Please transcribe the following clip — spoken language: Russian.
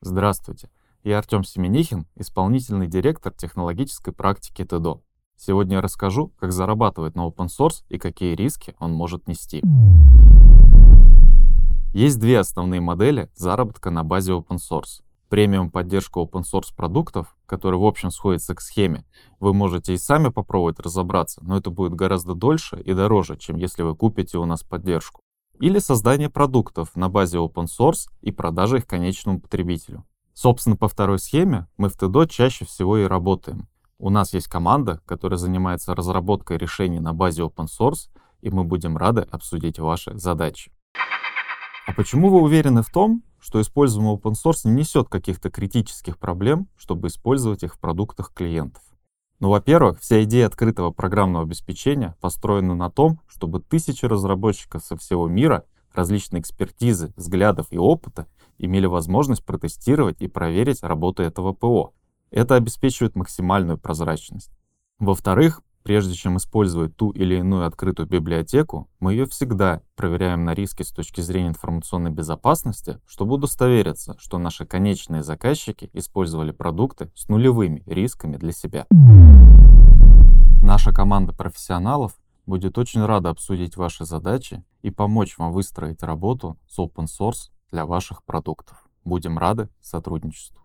Здравствуйте, я Артем Семенихин, исполнительный директор технологической практики ТДО. Сегодня я расскажу, как зарабатывать на open source и какие риски он может нести. Есть две основные модели заработка на базе open source. Премиум поддержка open source продуктов, который в общем сходится к схеме, вы можете и сами попробовать разобраться, но это будет гораздо дольше и дороже, чем если вы купите у нас поддержку. Или создание продуктов на базе open source и продажа их конечному потребителю. Собственно, по второй схеме мы в TDO чаще всего и работаем. У нас есть команда, которая занимается разработкой решений на базе open source, и мы будем рады обсудить ваши задачи. А почему вы уверены в том, что используемый open source не несет каких-то критических проблем, чтобы использовать их в продуктах клиентов? Ну, во-первых, вся идея открытого программного обеспечения построена на том, чтобы тысячи разработчиков со всего мира, различной экспертизы, взглядов и опыта имели возможность протестировать и проверить работу этого ПО. Это обеспечивает максимальную прозрачность. Во-вторых, Прежде чем использовать ту или иную открытую библиотеку, мы ее всегда проверяем на риски с точки зрения информационной безопасности, чтобы удостовериться, что наши конечные заказчики использовали продукты с нулевыми рисками для себя. Наша команда профессионалов будет очень рада обсудить ваши задачи и помочь вам выстроить работу с open source для ваших продуктов. Будем рады сотрудничеству.